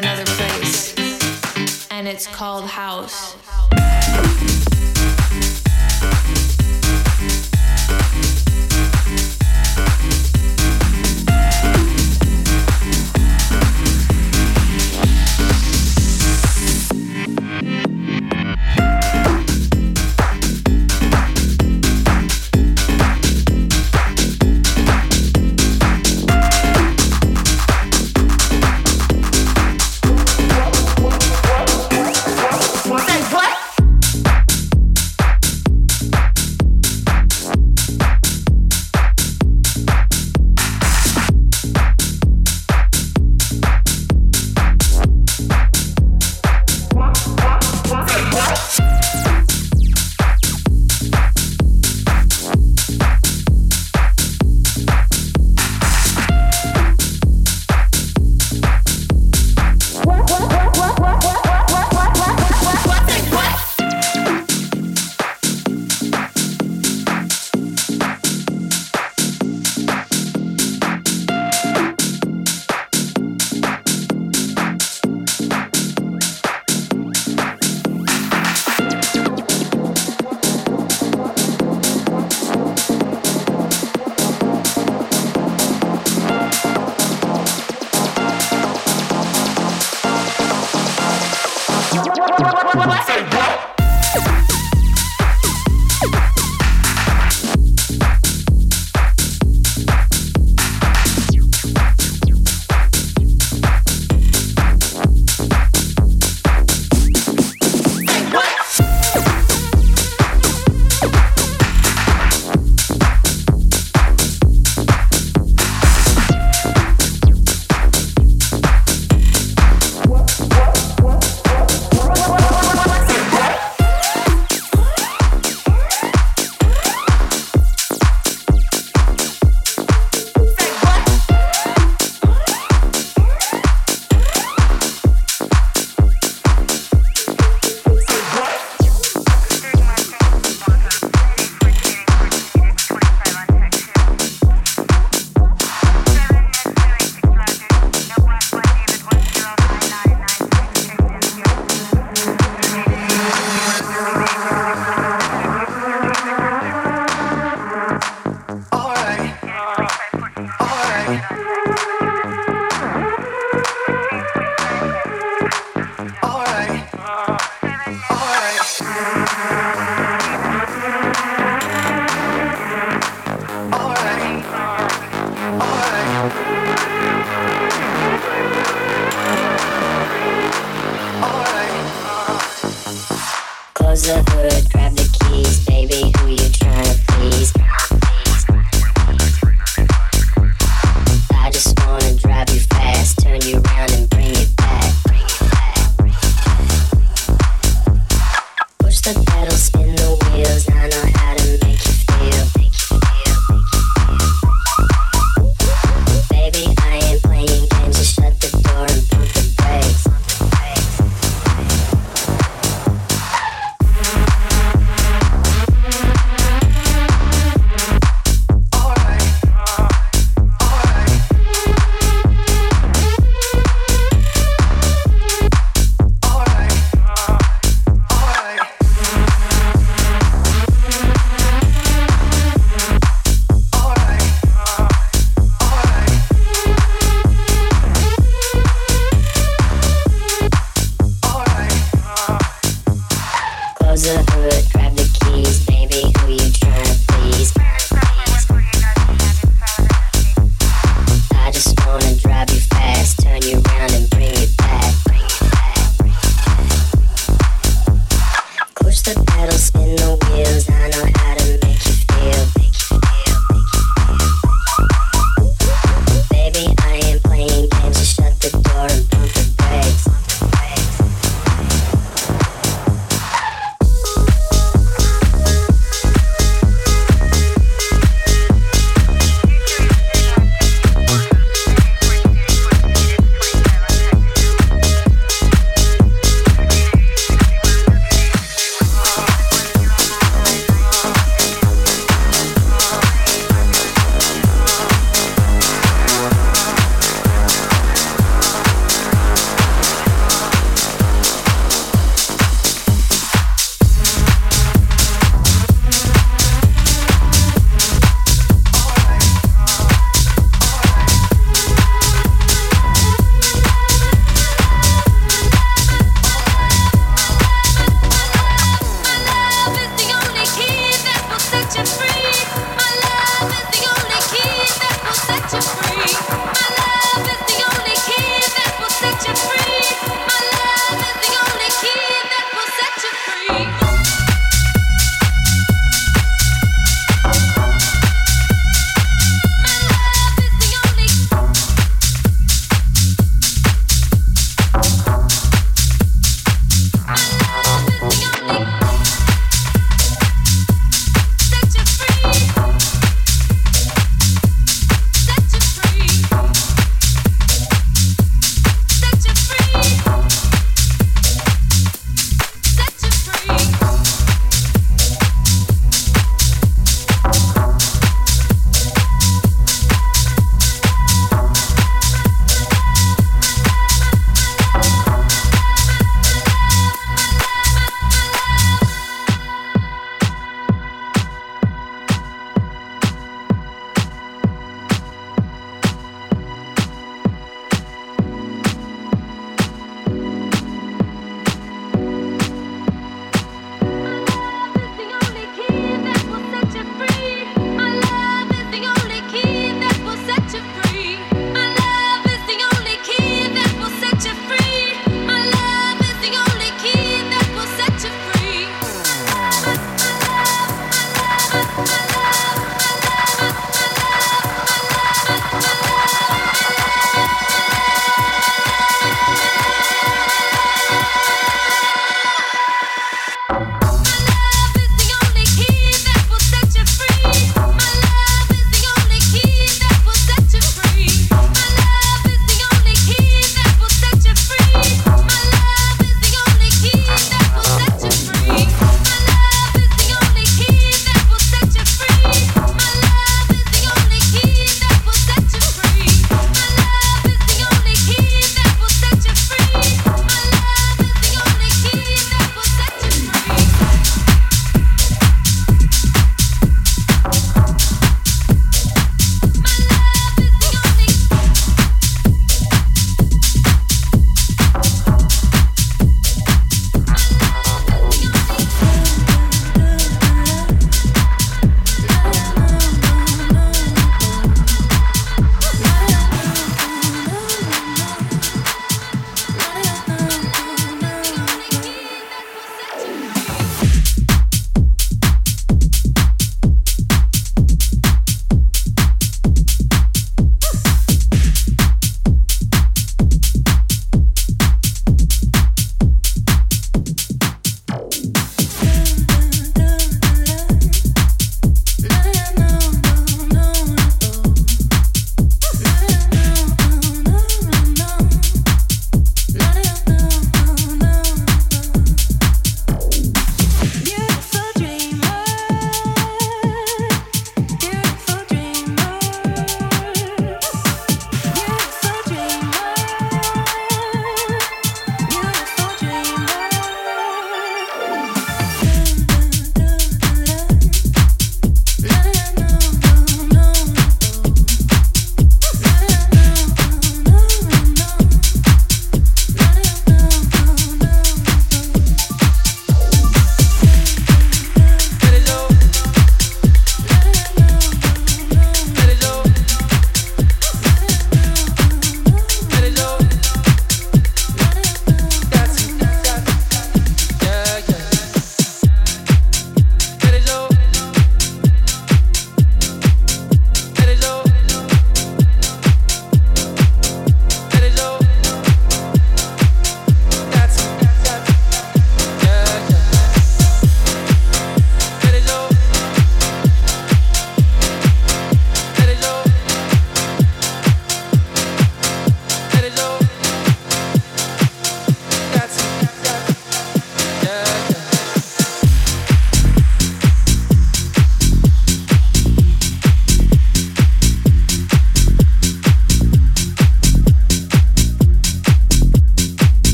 another place, and it's called house.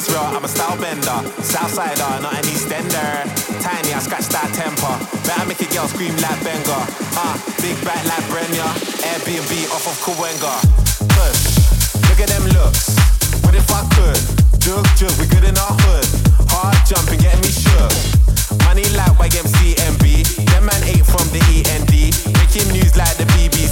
Israel, I'm a style bender. Southsider, not an Eastender. Tiny, I scratch that temper. Better make a girl scream like Benga. Ah, big back like Brenya. Airbnb off of Kawenga. Push, look at them looks. What if I could? Jug, jug, we good in our hood. Hard jumping, getting me shook. Money like YMCMB. Them man ain't from the END. Making news like the BBC.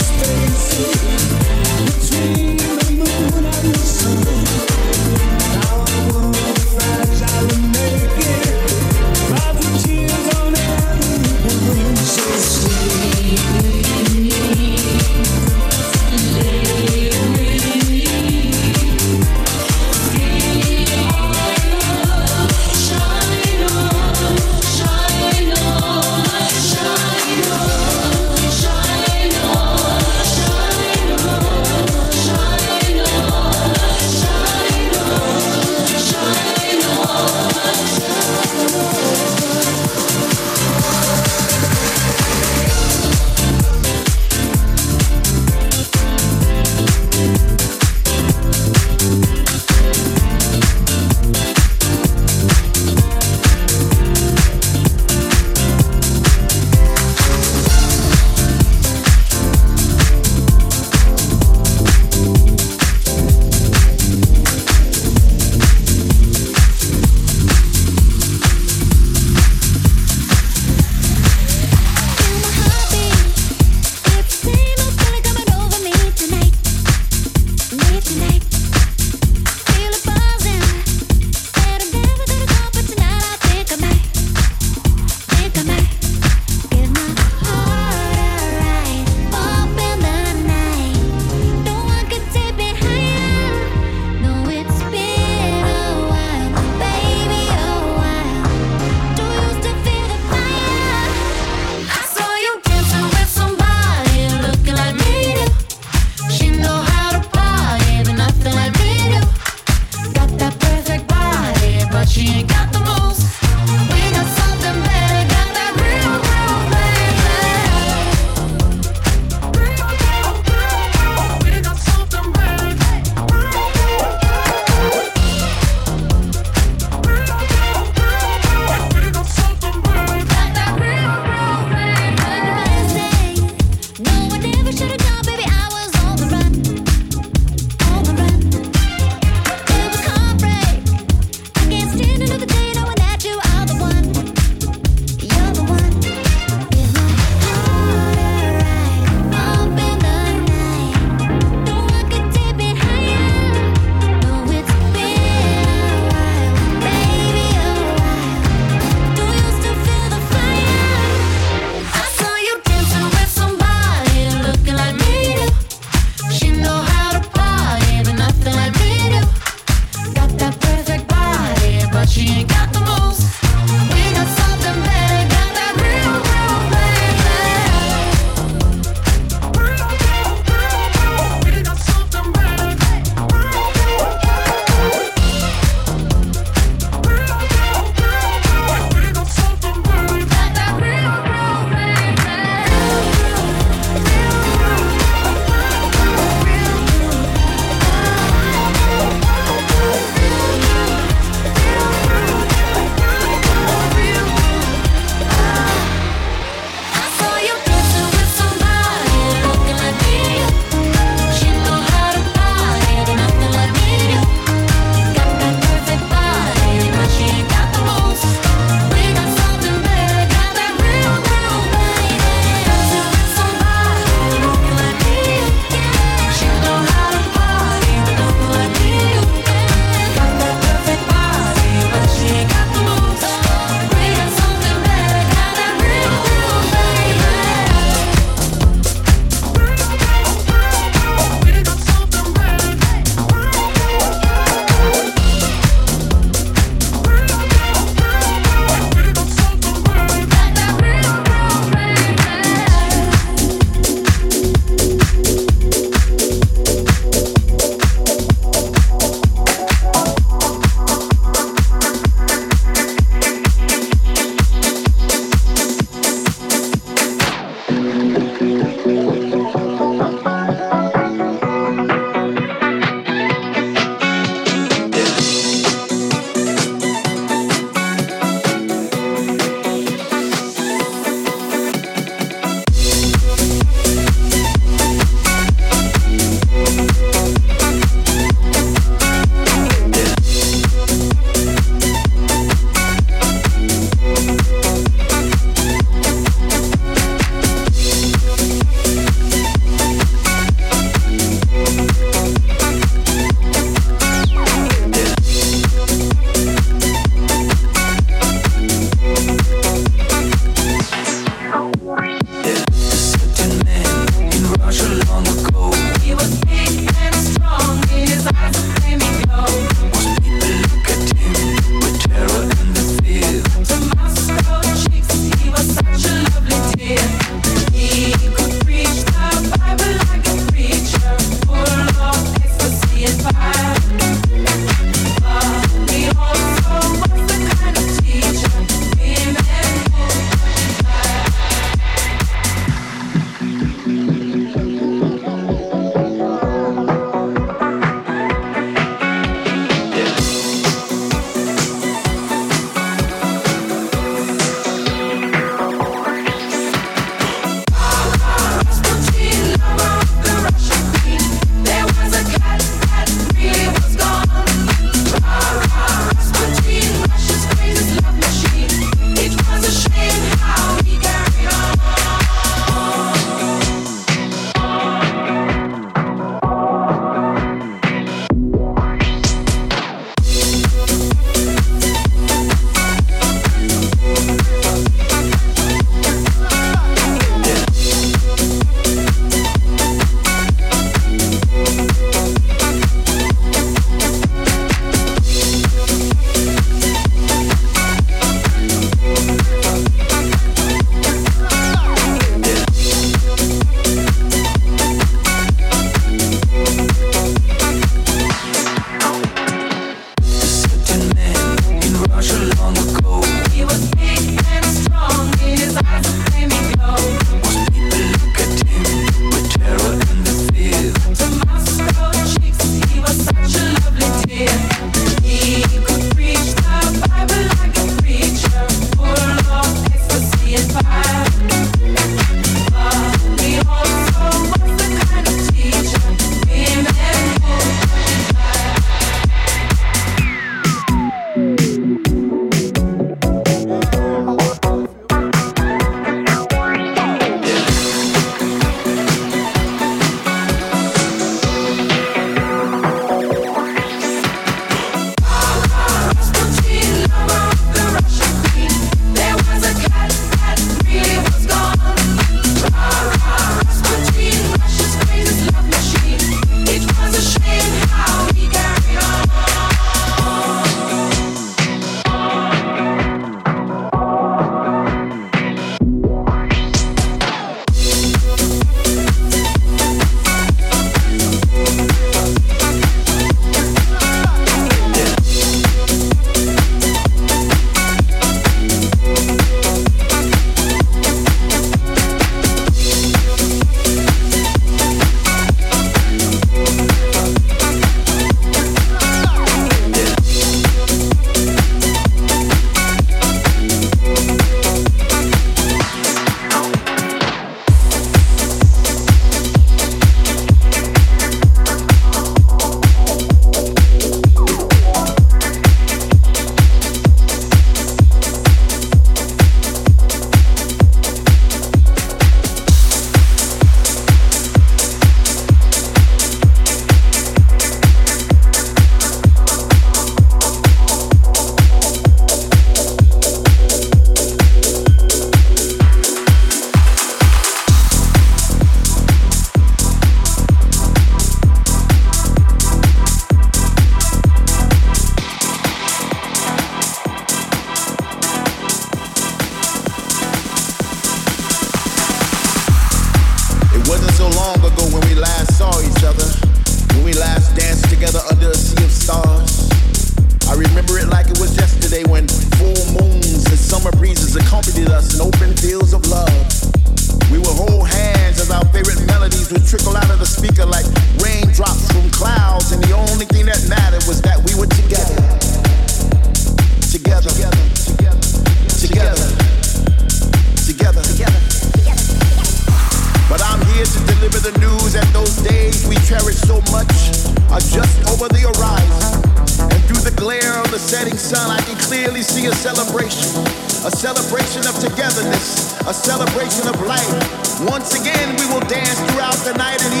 Once again, we will dance throughout the night and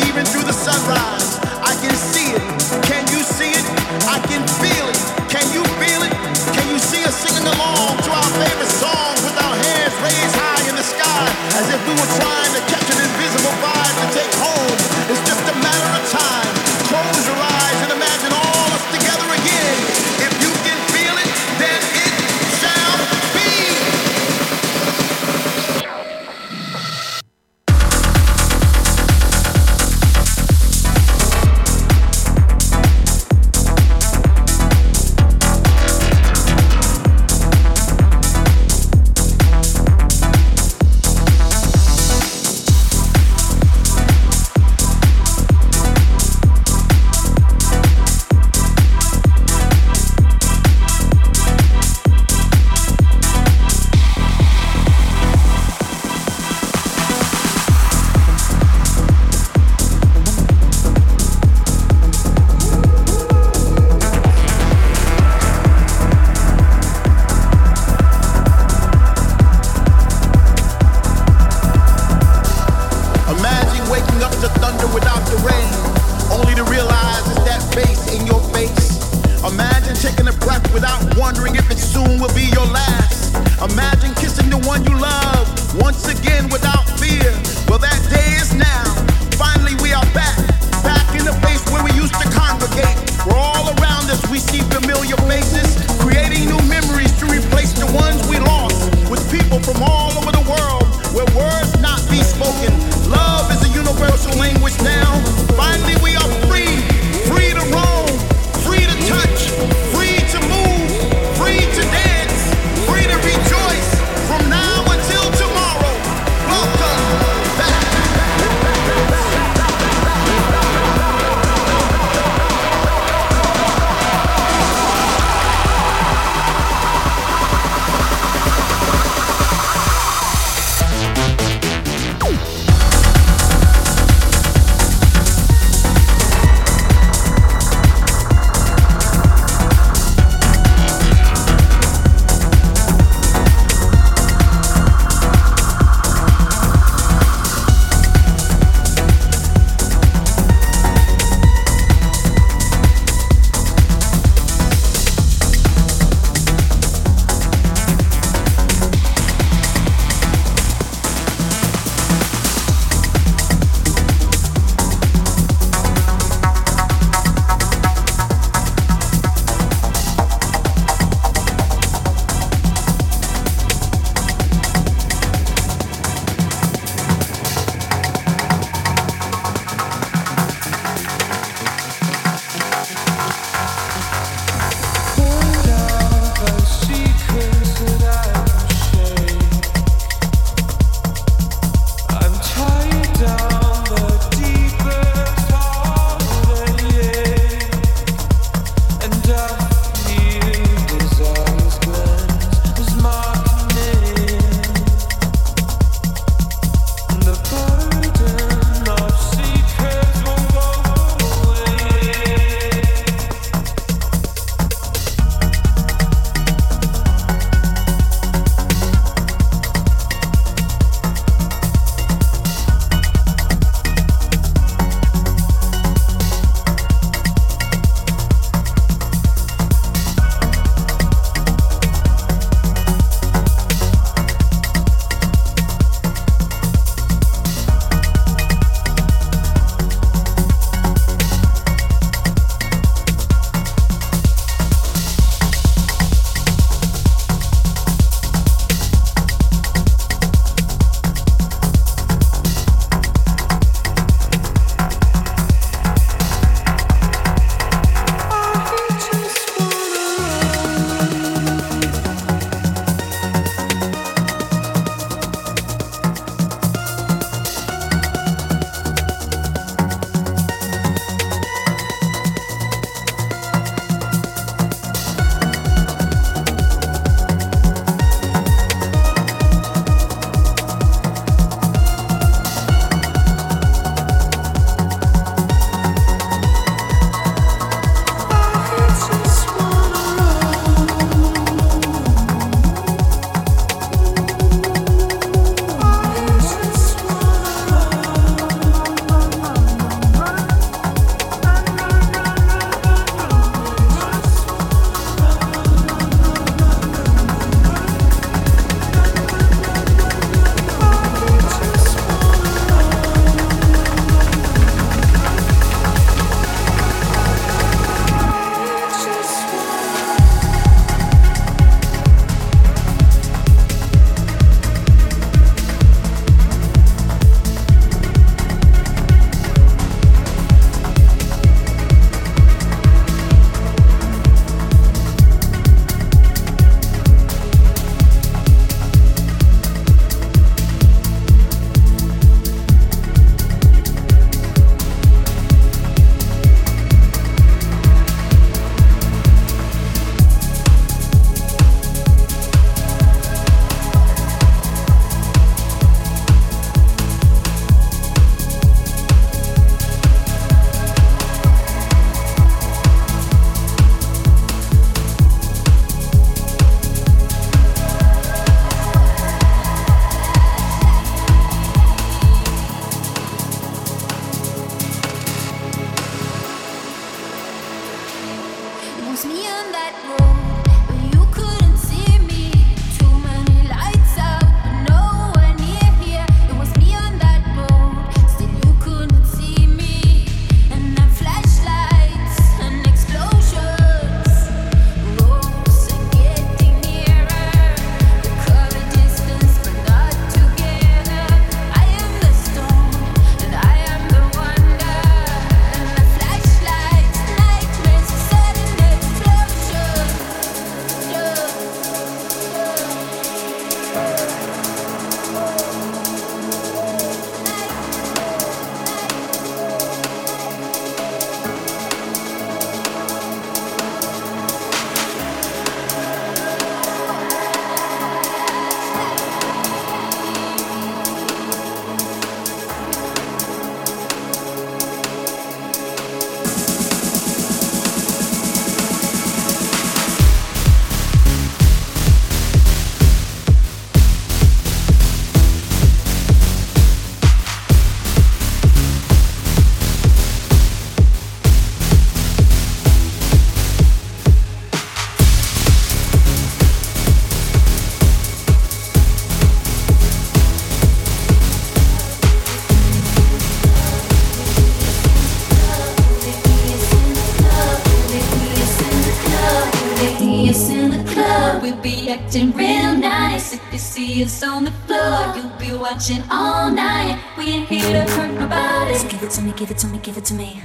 acting real nice. If you see us on the floor, you'll be watching all night. We ain't here to hurt nobody. So give it to me, give it to me, give it to me.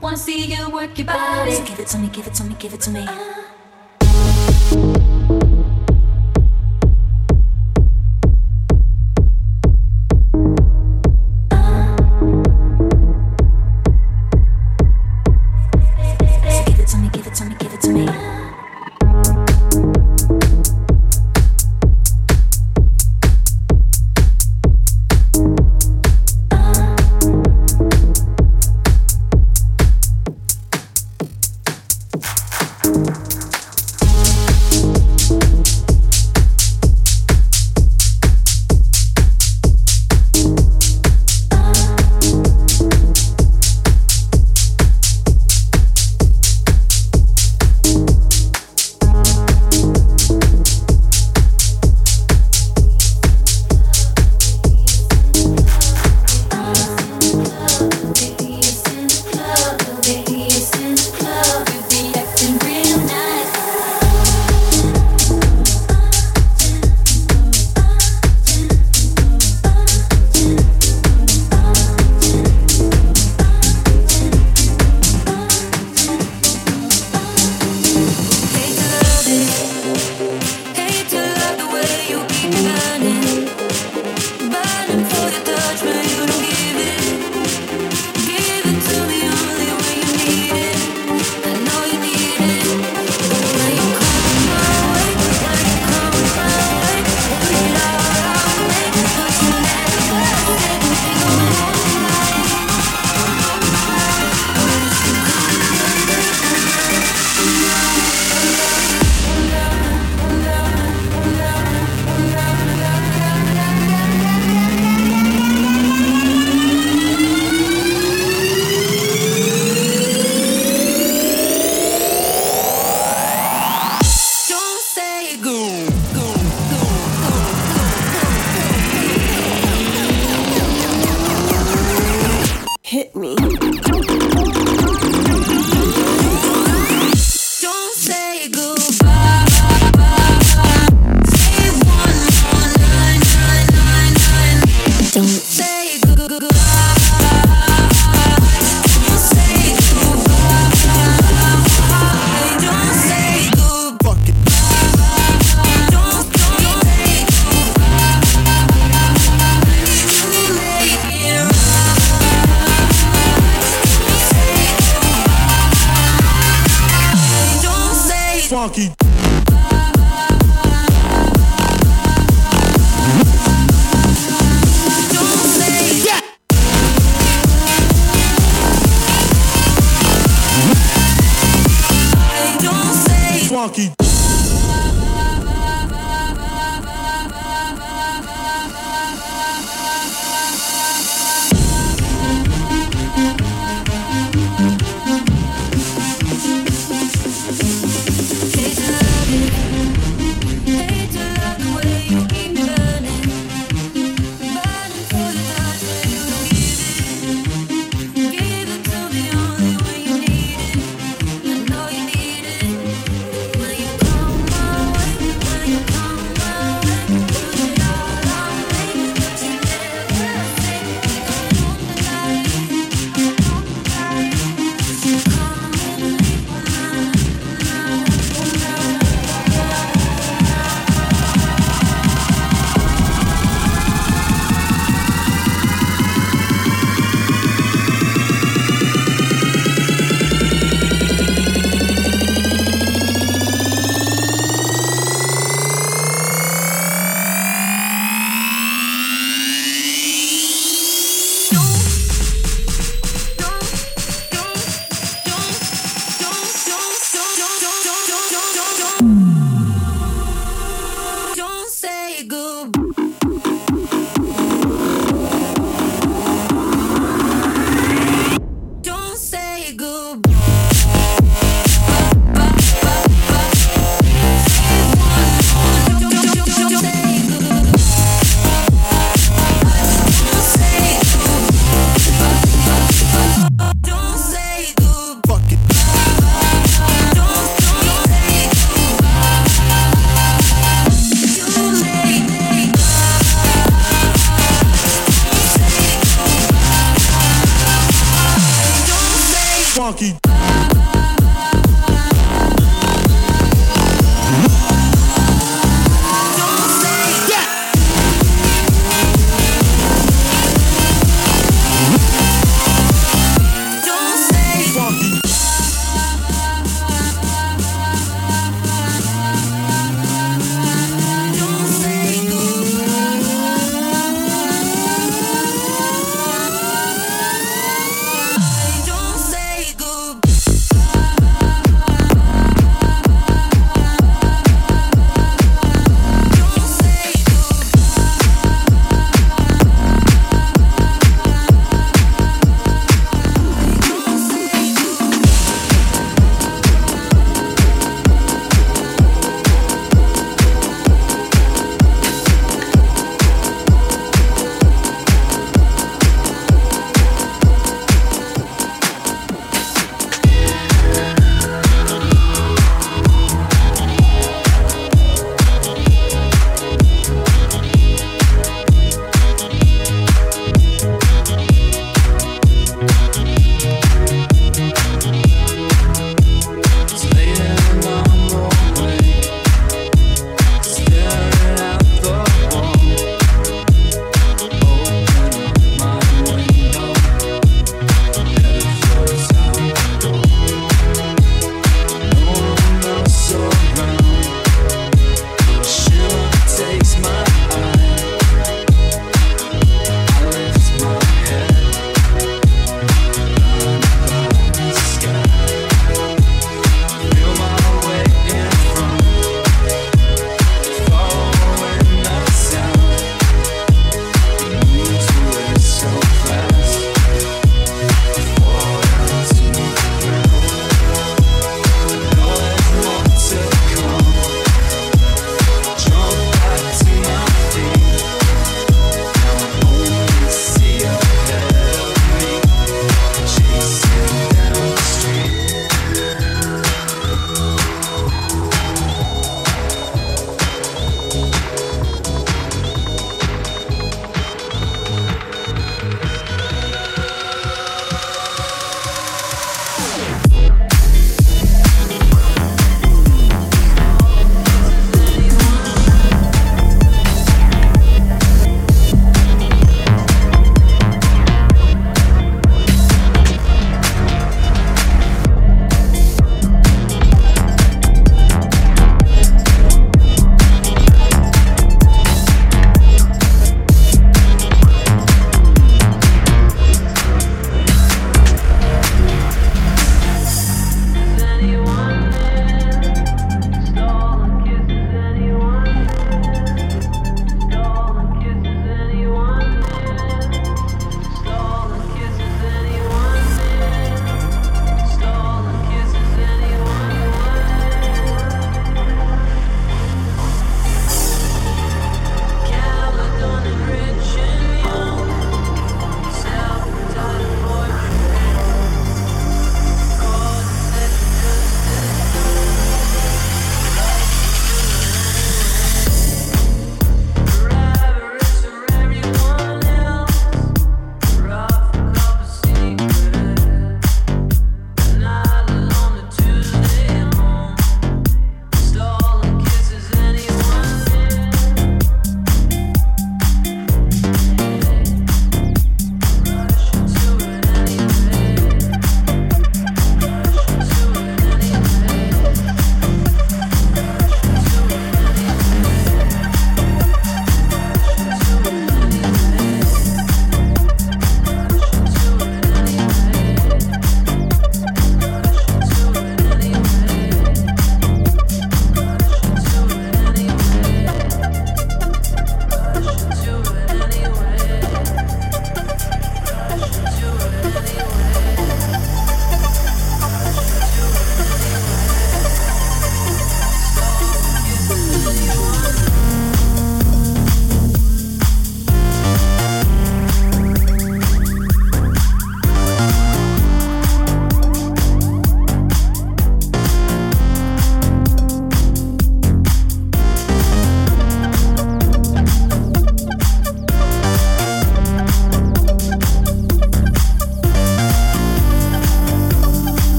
Wanna see you work your body. So give it to me, give it to me, give it to me. Uh.